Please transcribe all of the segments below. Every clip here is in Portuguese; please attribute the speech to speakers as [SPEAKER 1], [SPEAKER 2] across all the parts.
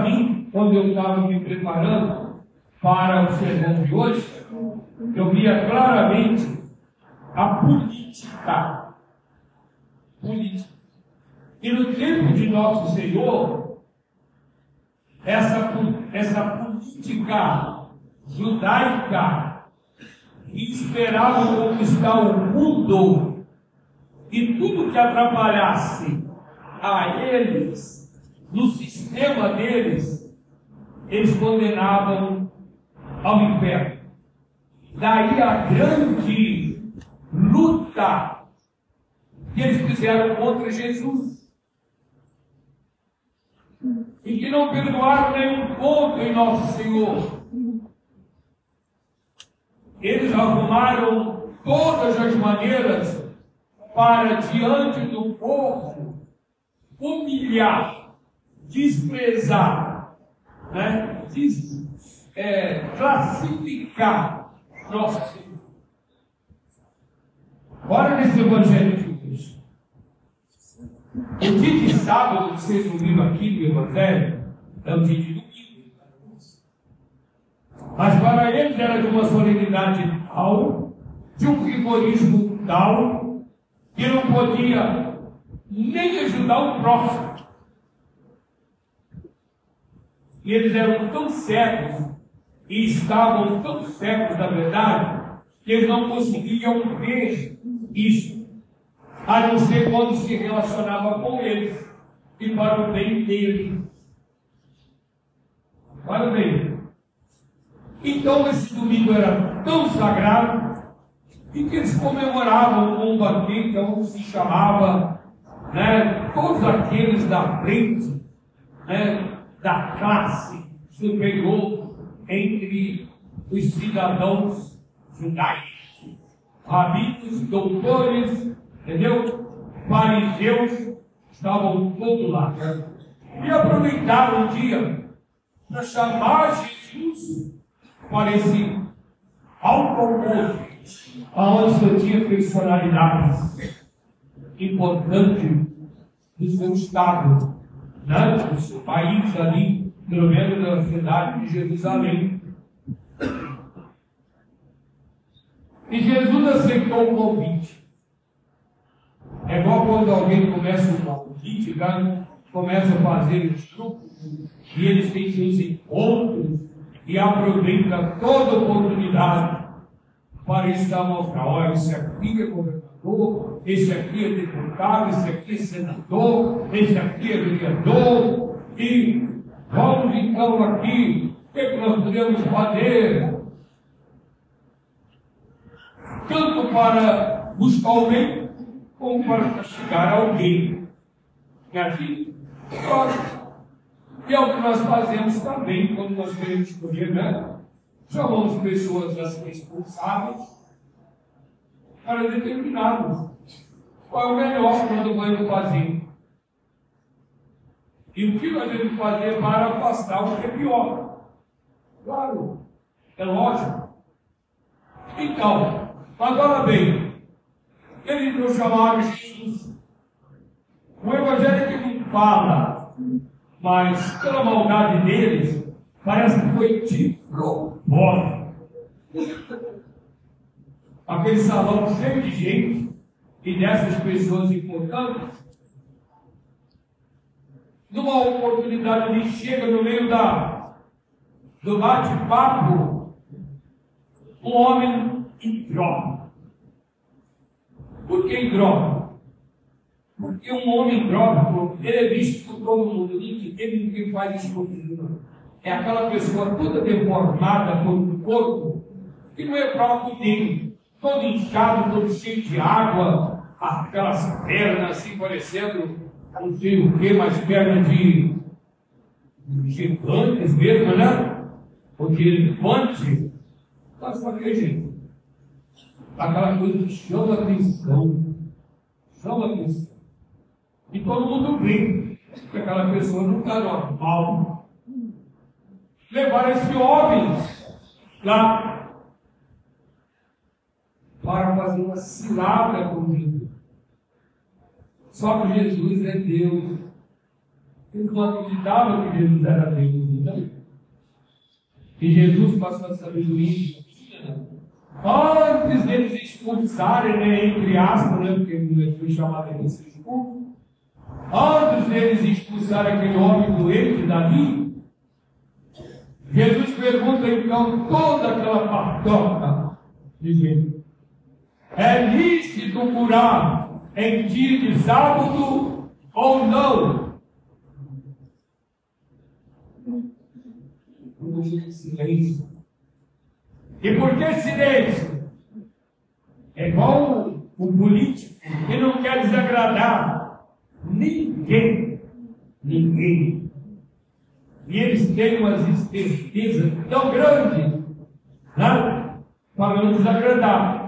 [SPEAKER 1] para mim, quando eu estava me preparando para o sermão de hoje, eu via claramente a política. Política. E no tempo de nosso Senhor, essa, essa política judaica que esperava conquistar o mundo e tudo que atrapalhasse a eles, no sistema deles, eles condenavam ao inferno. Daí a grande luta que eles fizeram contra Jesus e que não perdoaram nenhum ponto em nosso Senhor. Eles arrumaram todas as maneiras para, diante do povo, humilhar, desprezar, né? Des, é, classificar nosso Senhor. Olha nesse Evangelho de hoje. O dia de sábado vocês ouviram aqui no Evangelho é o dia de domingo. Mas para eles era de uma solenidade tal, de um rigorismo tal, que não podia nem ajudar o próximo. E eles eram tão cegos e estavam tão cegos da verdade que eles não conseguiam ver isso a não ser quando se relacionava com eles e para o bem dele. Para o bem. Então esse domingo era tão sagrado e que eles comemoravam um banquete onde se chamava né, todos aqueles da frente, né, da classe superior entre os cidadãos judaicos, rabinos, doutores, Entendeu? Fariseus estavam todos lá. E aproveitaram o dia para chamar Jesus para esse almoço, aonde só tinha personalidades importantes do seu estado, né? do seu país ali, pelo menos na cidade de Jerusalém. E Jesus aceitou o convite. É igual quando alguém começa uma política, começa a fazer os grupos, e eles têm seus encontros e aproveita toda oportunidade para estar mostrar, olha, esse aqui é governador, esse aqui é deputado, esse aqui é senador, esse aqui é vereador, e vamos então aqui, o que, é nós podemos fazer? Tanto para buscar o bem como para castigar alguém. É assim? E é o que nós fazemos também quando nós queremos governar. Chamamos pessoas assim responsáveis para determinarmos qual é o melhor que nós vamos fazer. E o que nós devemos fazer para afastar o que é pior. Claro, é lógico. Então, agora bem, eles não chamaram Jesus. O Evangelho que não fala, mas pela maldade deles, parece que foi de propósito. Aquele salão cheio de gente e dessas pessoas importantes. Numa oportunidade, ele chega no meio da, do bate-papo, um homem impróprio. Por que droga? Porque um homem droga, ele é visto por todo mundo, ninguém, ninguém faz comigo. É aquela pessoa toda deformada por um corpo que não é próprio dele, todo inchado, todo cheio de água, aquelas pernas assim parecendo não sei o que, mas pernas de, gigantes mesmo, né? Ou de elefante. Mas qualquer jeito aquela coisa que chama atenção. Chama atenção. E todo mundo vê que aquela pessoa não está normal. Levar esse homem lá para fazer uma cilada comigo. Só que Jesus é Deus. Eles não acreditavam que Jesus era Deus. Então. E Jesus passou a sabedoria. Antes deles expulsarem, né, entre aspas, né, porque ele foi chamado de expulso, antes deles expulsarem aquele homem doente dali, Jesus pergunta então toda aquela patota de gente. É lícito curar em dia de sábado ou não? silêncio. E por que silêncio? É igual o político que não quer desagradar ninguém. Ninguém. E eles têm umas espertezas tão grandes né? para não desagradar.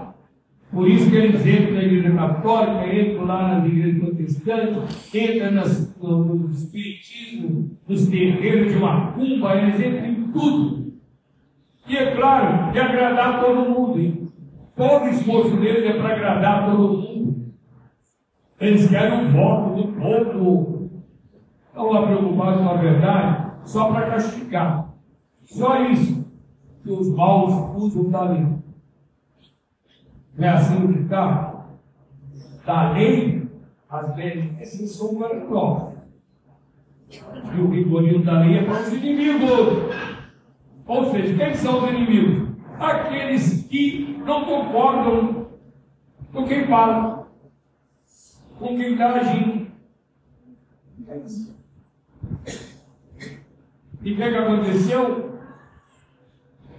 [SPEAKER 1] Por isso que eles entram na igreja católica, entram lá nas igrejas protestantes, entram nas, no, espiritismo, nos terreiros de macumba, eles entram em tudo. E é claro, de agradar todo mundo. Hein? Todo esforço deles é para agradar todo mundo. Eles querem o voto do povo. Estão lá preocupados com a verdade, só para castigar. Só isso que os maus usam da lei. Não é assim que está? Da lei, as benesses são maravilhosas. E o rigorino da lei é para os inimigos. Ou seja, quem são os inimigos? Aqueles que não concordam com quem fala, com quem está agindo. E o que, é que aconteceu?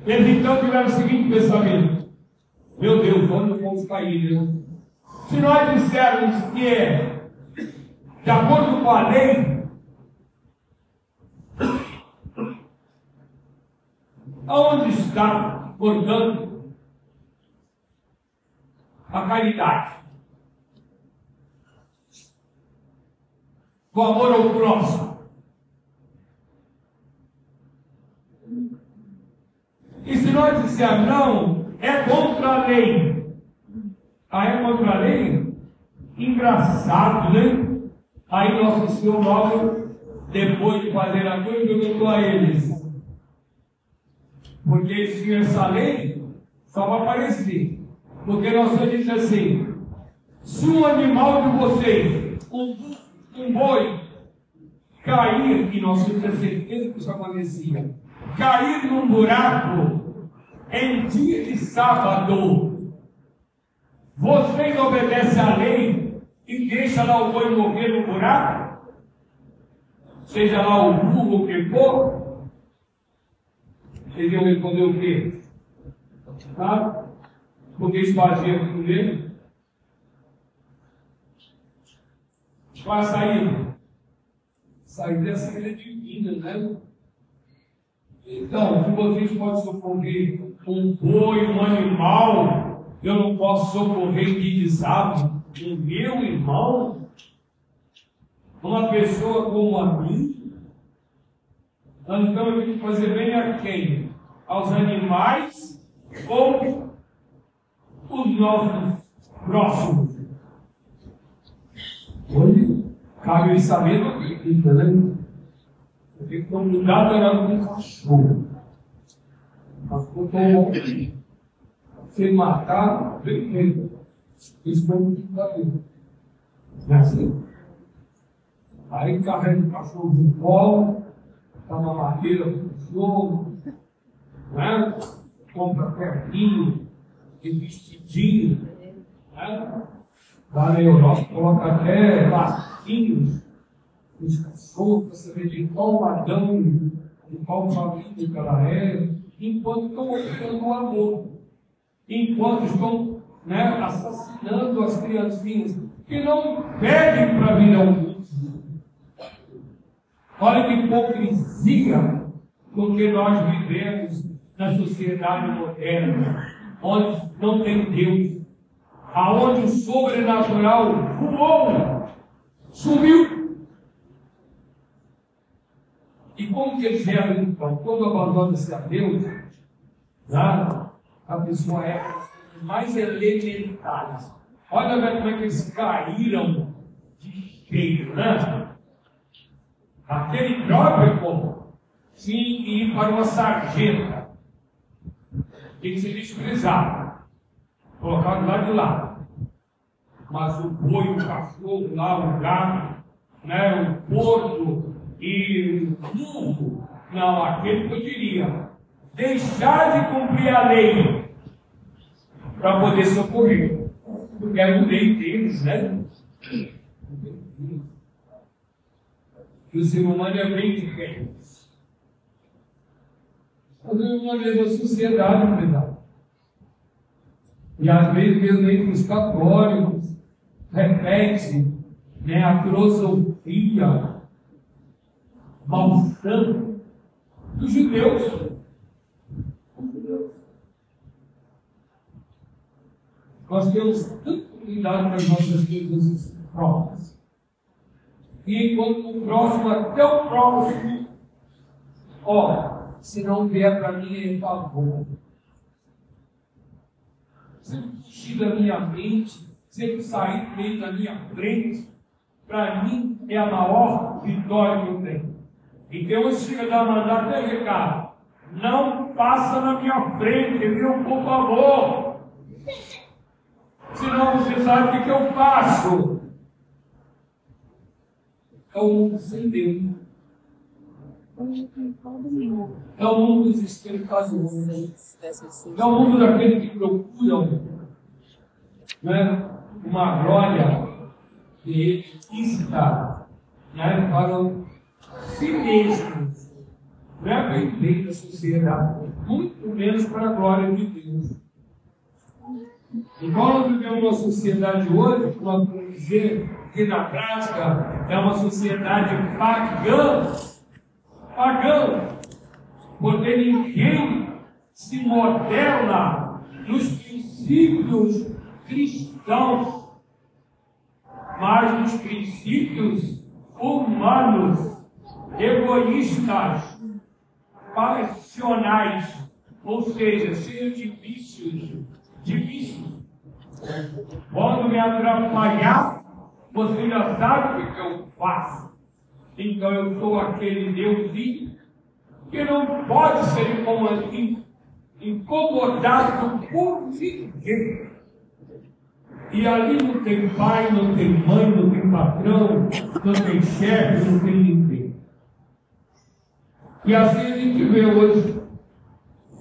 [SPEAKER 1] Eles então tiveram o seguinte pensamento: Meu Deus, onde vamos cair? Né? Se nós dissermos que de acordo com a lei, Aonde está, portanto, a caridade? O amor ao próximo. E se nós dissermos, não, é contra a lei. Ah, é contra a lei? Engraçado, né? Aí Nosso Senhor logo, depois de fazer a coisa, perguntou a eles: porque eles tinham essa lei só para aparecer. Porque nós só diz assim: se um animal de vocês, um, um boi, cair, e nós temos a certeza que isso acontecia, cair num buraco em dia de sábado, vocês obedecem à lei e deixam lá o boi morrer no buraco? Seja lá o burro que for, eles iam responder o quê? Tá? Porque esvazia com ele. Qual a saída? Saída é a saída divina, né? Então, se vocês podem socorrer um boi, um animal, eu não posso socorrer sábado o meu irmão, uma pessoa como a mim. Nós estamos aqui fazer bem a quem? Aos animais ou os nossos próximos? Hoje cabe ele saber do que né? Porque quando gato era um cachorro. Quando se matar, bem feito. Isso foi muito daí. É assim? Aí carrega o cachorro no colo dá uma madeira para o jogo, né? compra perninho e vestidinho. Né? Lá na Europa coloca até lacinhos nos cachorros para saber de qual padrão, de qual família que ela é, enquanto estão oferecendo o amor, enquanto estão né, assassinando as criancinhas que não pedem para vir ao mundo Olha que hipocrisia com que nós vivemos na sociedade moderna, onde não tem Deus, aonde o sobrenatural voou, sumiu. E como que eles eram então? Quando abandona-se a Deus, tá? a pessoa é mais elementares. Olha como é que eles caíram de cheio, né? aquele trópico tinha que ir para uma sarjeta. Tem que ser desprezado. Colocado lá de lá. Mas o boi, o cachorro lá, o gato, né, o porco e burro, não, aquele poderia deixar de cumprir a lei para poder socorrer. Porque era o lei deles, né? que o ser humano é bem diferente. Mas o uma mesma sociedade, pesado. E às vezes, mesmo entre os católicos, repete né, a filosofia malsã dos judeus. Nós temos tanto cuidado com as nossas coisas próprias e quando o próximo até o próximo, ó, se não vier para mim, é favor. Se fugir da minha mente, se sair meio da minha frente, para mim é a maior vitória que eu tenho. Então eu chego a dar mandar até recado. Não passa na minha frente, viu? Por favor. Senão você sabe o que, que eu faço é o mundo sem Deus. É o mundo dos espirituais. É o mundo daqueles que procuram né, uma glória benefícia né, para si mesmos. Não é para o bem da sociedade, muito menos para a glória de Deus. Igual nós vivemos uma sociedade hoje, nós podemos dizer que na prática é uma sociedade pagã, pagã, porque ninguém se modela nos princípios cristãos, mas nos princípios humanos, egoístas, passionais, ou seja, cheios de vícios, de vícios. Quando me atrapalhar, você já sabe o que eu faço. Então eu sou aquele Deusinho que não pode ser incomodado por ninguém. E ali não tem pai, não tem mãe, não tem patrão, não tem chefe, não tem ninguém. E assim a gente vê hoje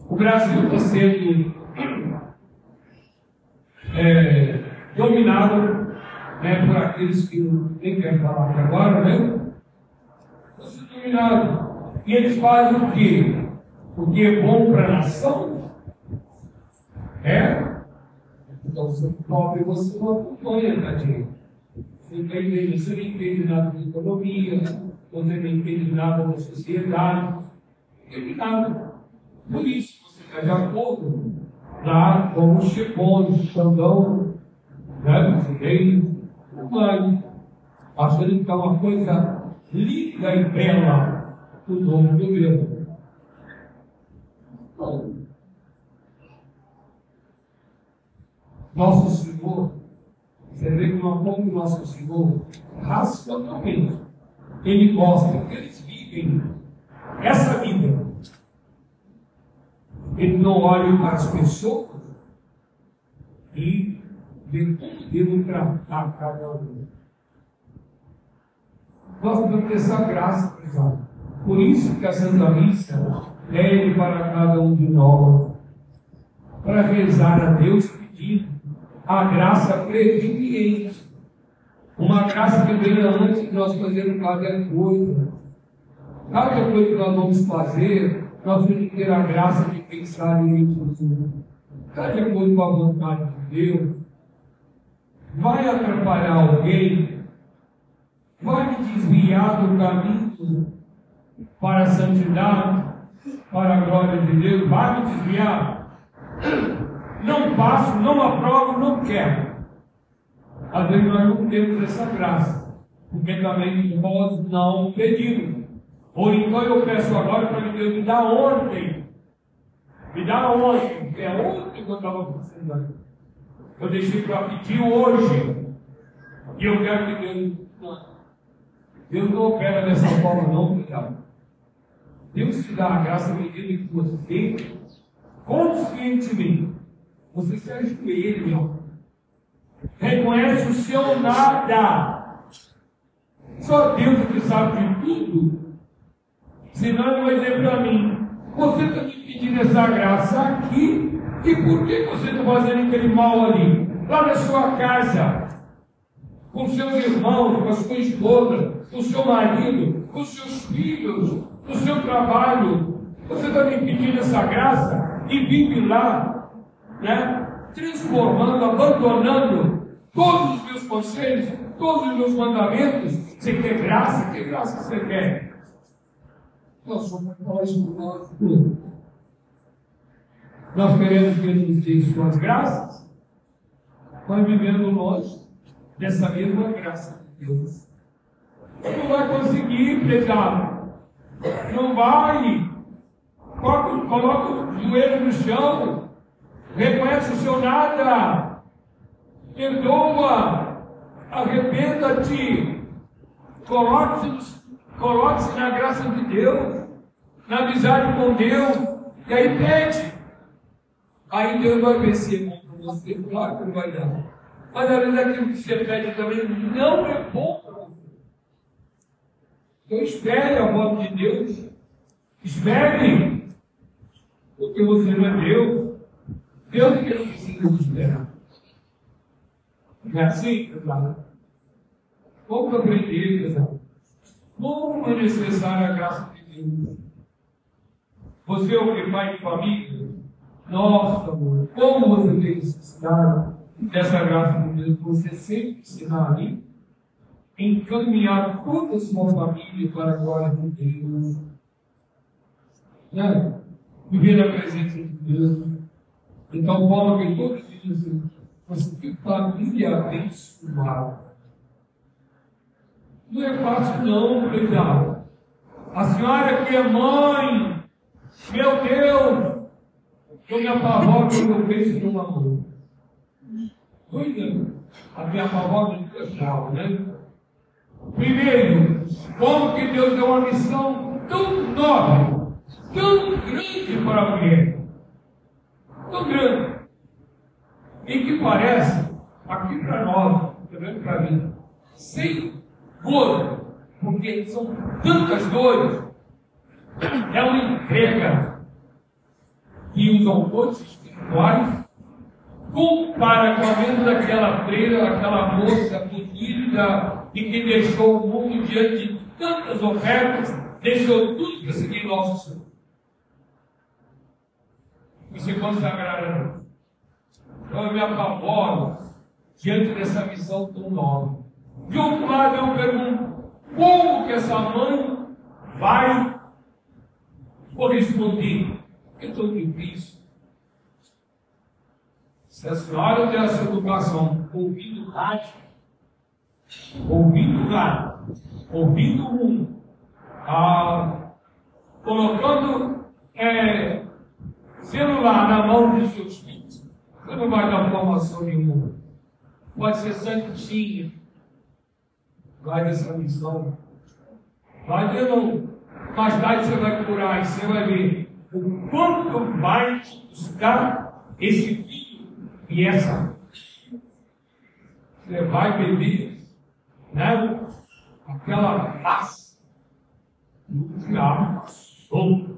[SPEAKER 1] o Brasil está sendo é, dominado né, por aqueles que nem querem falar aqui agora, né? Você dominado. E eles fazem o quê? O que é bom para a nação? É? Então, você pobre, você não acompanha, tadinho. Você não entende, você não entende nada de economia, você entende nada da sociedade. Nada. Por isso, você está de acordo lá com os chefões, o Xandão, né, os reis, humano, achando que é uma coisa linda e bela o nome do Deus. Nosso Senhor, você vê que uma como nosso Senhor, racionalmente, Ele gosta que eles vivem essa vida. Ele não olha para as pessoas e de como devo tratar cada um. Nós ter essa graça, pessoal. Por isso que a Santa Missa pede para cada um de nós, para rezar a Deus pedindo a graça preveniente. Uma graça que venha antes de nós fazermos cada coisa. Cada coisa que nós vamos fazer, nós temos que ter a graça de pensar em isso. Cada coisa com a vontade de Deus vai atrapalhar alguém, vai me desviar do caminho para a santidade, para a glória de Deus, vai me desviar. Não passo, não aprovo, não quero. Às vezes nós não temos essa graça, porque também nós não pedimos. Ou então eu peço agora para Deus me dar ontem. Me dá ontem, é ontem que eu estava precisando. Eu deixei para pedir hoje. E eu quero que Deus. Deus não opera dessa forma, não, cuidado. Deus te dá a graça à medida que você, conscientemente, você se ajoelha, reconhece o seu nada. Só Deus é que sabe de tudo. Senão ele vai dizer para mim, você está me pedindo essa graça aqui, e por que você está fazendo aquele mal ali? Lá na sua casa, com seus irmãos, com a sua esposa, com seu marido, com seus filhos, no seu trabalho. Você está me pedindo essa graça e vive lá, né? transformando, abandonando todos os meus conselhos, todos os meus mandamentos. Você quer graça? Que graça que você quer? Nós somos nós Nós queremos que Ele nos dê suas graças, mas vivendo longe dessa mesma graça de Deus. Não vai conseguir, prezado. Não vai. Coloca, coloca o joelho no chão. Reconhece o seu nada. Perdoa. Arrependa-te. Coloque-se coloque na graça de Deus. Na amizade com Deus. E aí pede. Aí Deus vai vencer contra você. Claro que vai dar. Mas às vezes aquilo que você pede também não é bom para você. Então espere a voz de Deus. Espere. Porque você não é Deus. Deus é que não precisa esperar. Não é assim? Vamos aprender, pesado. Como é necessária a graça de Deus? Você é o que pai de família? Nossa, amor, como você tem necessidade dessa graça de Deus? Você sempre ensinar ali encaminhar toda a sua família para a glória de Deus. Né? Viver na presença de Deus. Então, Paulo que todos dizem, você que família abençoada. Não é fácil não, cuidado. A senhora que é mãe, meu Deus, eu me apavoro quando eu penso no amor. Doida, a minha apavoro de casal, né? Primeiro, como que Deus deu uma missão tão nobre, tão grande para a mulher. Tão grande. E que parece, aqui para nós, também para mim, sem gozo, porque são tantas dores, é uma entrega que os autores espirituais compara com a mesma daquela freira, aquela moça bonita, e que deixou o mundo diante de tantas ofertas, deixou tudo para seguir nosso Senhor. E se consagrar a Deus. Então eu me apavoro diante dessa missão tão nova. De outro lado, eu pergunto: como que essa mãe vai corresponder? É tão difícil. Se a senhora tem essa educação ouvindo rádio, ouvindo nada, ouvindo o mundo, ah, colocando é, celular na mão dos seus filhos, você não vai dar formação nenhuma. Pode ser santinha, vai nessa missão. Vai ver não. Mais tarde você vai curar e você vai ver o quanto vai te custar esse filho e essa. Você vai beber né? aquela paz do diabo passou.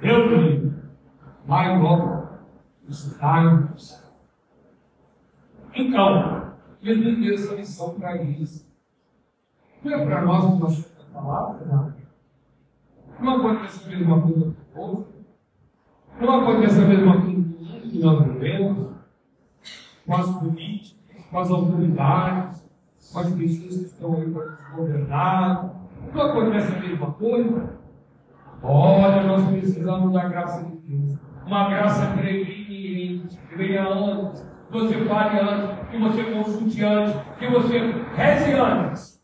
[SPEAKER 1] Eu me vai logo estar no céu. Então, ele deu essa lição para eles. Não é para nós que nós temos palavra, não. Não acontece a mesma coisa com o povo. Não acontece a mesma coisa o que nós vivemos, com as políticas, com as autoridades, com as pessoas que estão aí para nos governar. Não acontece a mesma coisa? Olha, nós precisamos da graça de Deus. Uma graça preveniente, que venha antes, que você pare antes, que você consulte antes, que você reze antes.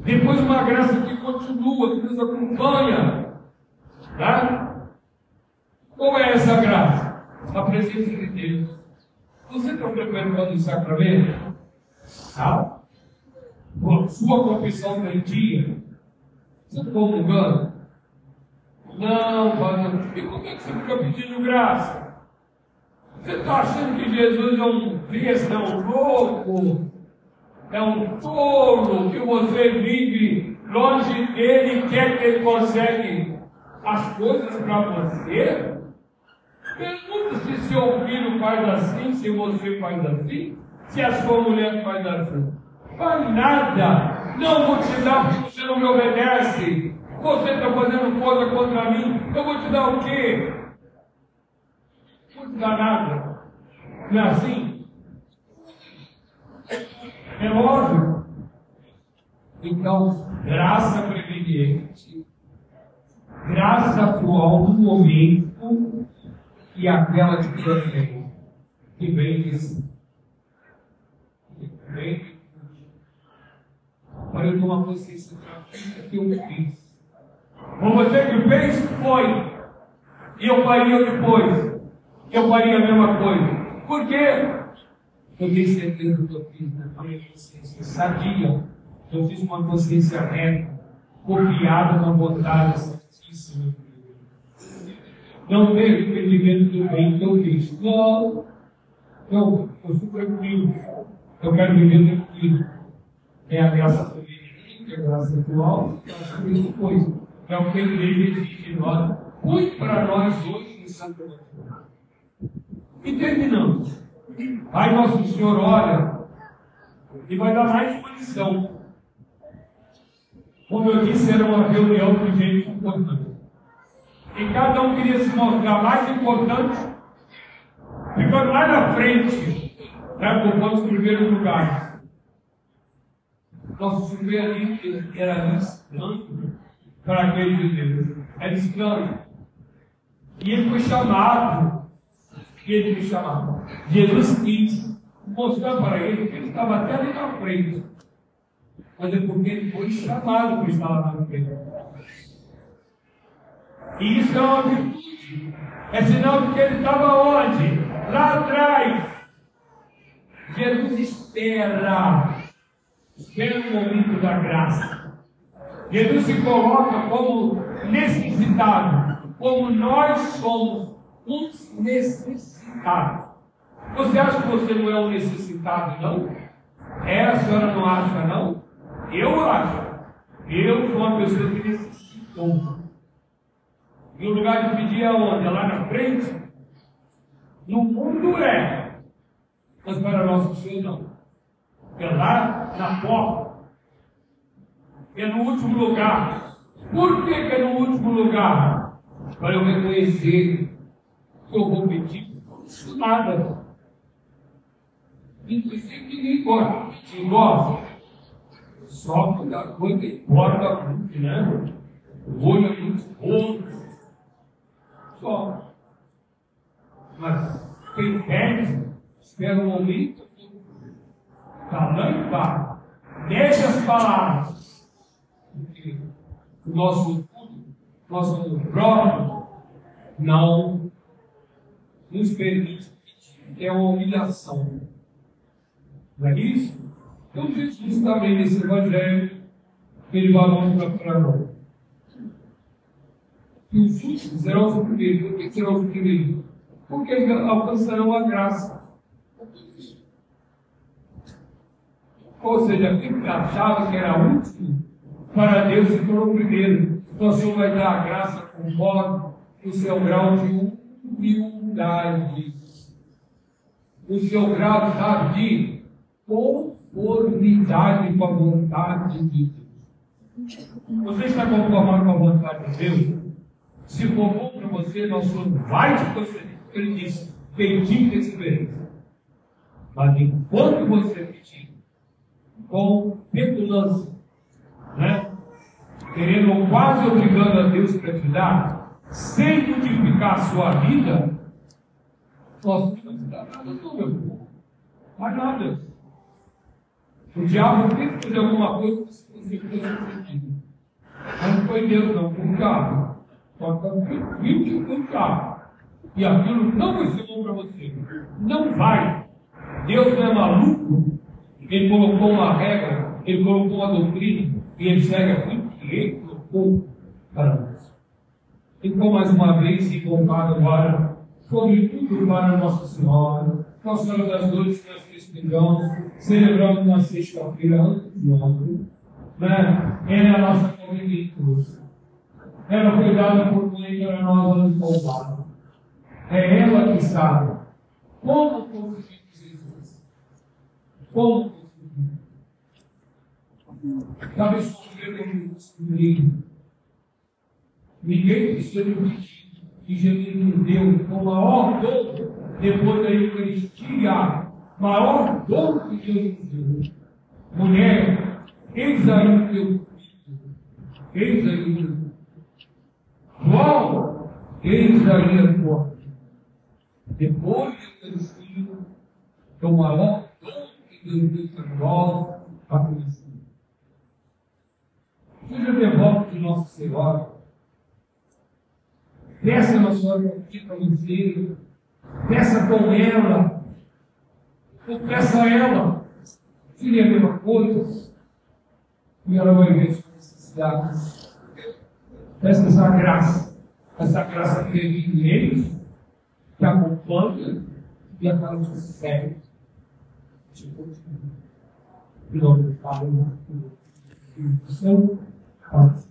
[SPEAKER 1] Depois uma graça que continua, que nos acompanha. Tá? Qual é essa graça? A presença de Deus. Você está frequentando o sacramento? Tá? sua confissão mentia. Você está comungando? Não, Padre, e como é que você fica pedindo graça? Você está achando que Jesus é um besta, é um louco, é um tolo, que você vive longe dele e quer que ele consegue as coisas para você? Pergunta se seu filho faz assim, se você faz assim, se a sua mulher faz assim. Faz nada. Não vou te dar porque você não me obedece. Você está fazendo coisa contra mim. Eu vou te dar o quê? Não vou te dar nada. Não é assim? É lógico. Então, graça preveniente, graça atual do momento e aquela que vem, que vem desse. Que vem. Para eu tomar consciência da que eu fiz. Como você que fez, foi. E eu faria depois. Eu faria a mesma coisa. Por quê? Eu tenho certeza que eu fiz na minha consciência sadia. Eu fiz uma consciência reta, copiada na vontade santíssima. Não vejo entendimento do bem que eu fiz. Não. Eu, eu sou tranquilo. Eu quero viver tranquilo. É a graça feminina, é a graça atual, é a graça depois é o que a igreja exige de nós. Cuide para nós hoje em Santo Antônio. E terminamos. Aí Nosso Senhor olha e vai dar mais uma lição. Como eu disse, era uma reunião de gente importante. E cada um queria se mostrar mais importante, ficando lá na frente, né, ocupando os primeiros lugares. Nosso Senhor era distante para aquele judeu. Era estranho. E ele foi chamado. E ele foi chamado. Jesus quis mostrar para ele que ele estava até ali na frente. Mas é porque ele foi chamado para estar lá na frente. E isso é uma virtude. É sinal de que ele estava onde? Lá atrás. Jesus espera. Espera o momento da graça. Jesus se coloca como necessitado, como nós somos uns necessitados. Você acha que você não é um necessitado, não? É, a senhora não acha, não? Eu acho. Eu sou uma pessoa que necessitou. E o lugar de pedir é onde? É lá na frente? No mundo é. Mas para nosso Senhor não. É lá na porta é no último lugar. Por que, que é no último lugar? Para eu reconhecer que eu vou pedir nada. Inclusive ninguém gosta. Quem gosta? Só quando a coisa importa muito, né? O olho é muito bom. Só. Mas quem pede, espera um momento, está lá embaixo. Deixa as palavras o nosso nosso próprio não nos permite é uma humilhação. Não é isso? Então Jesus também nesse evangelho, ele vai mostrar para nós. Que os últimos serão os primeiros. Por que serão os primeiros? Porque eles alcançarão a graça. Ou seja, quem achava que era último, para Deus se tornou primeiro. Então o Senhor vai dar a graça conforme o seu grau de humildade. O seu grau, sabe, de conformidade com a vontade de Deus. Você está conformado com a vontade de Deus? Se for bom para você, nosso Senhor vai te conceder. Ele disse: Pedir recebereis. Mas enquanto você pedir, com petulância, né? querendo quase obrigando a Deus para te dar, sem modificar a sua vida, nós não te dar nada, não, meu povo. Mais nada. O diabo tem que fazer alguma coisa para você fazer Mas não foi Deus, não, foi um carro. Só que viu que um carro. E aquilo não vai ser bom para você. Não vai. Deus não é maluco. Ele colocou uma regra Ele colocou uma doutrina e ele segue aquilo que ele colocou para nós. Então, mais uma vez, e voltado agora, sobretudo para Nossa Senhora, Nossa Senhora das Dores que nós festejamos, celebramos na sexta-feira antes de ontem, né? Ela é a nossa cruz. Ela foi dada por mãe para nós anos poupados. É ela que sabe como conseguir Jesus. Como conseguir. Talvez sofrer comigo. Ninguém precisa pedir que Jesus nos deu o maior dom depois da Eucaristia. Maior dom que Deus nos deu. Mulher, eis aí o teu filho. Eis aí o teu filho. João, eis aí a tua Depois da Eucaristia, é o maior dom que Deus deu para nós, a conhecer. Seja devoto de Nossa Senhora Peça na sua aqui para você. Peça com ela. Ou peça a ela. Filha, a mesma coisa. E ela vai ver sua necessidade. Peça essa graça. Essa graça que vem neles, que acompanha e aquela que segue. Tipo, em nome do Pai, do Filho do Santo. Amém.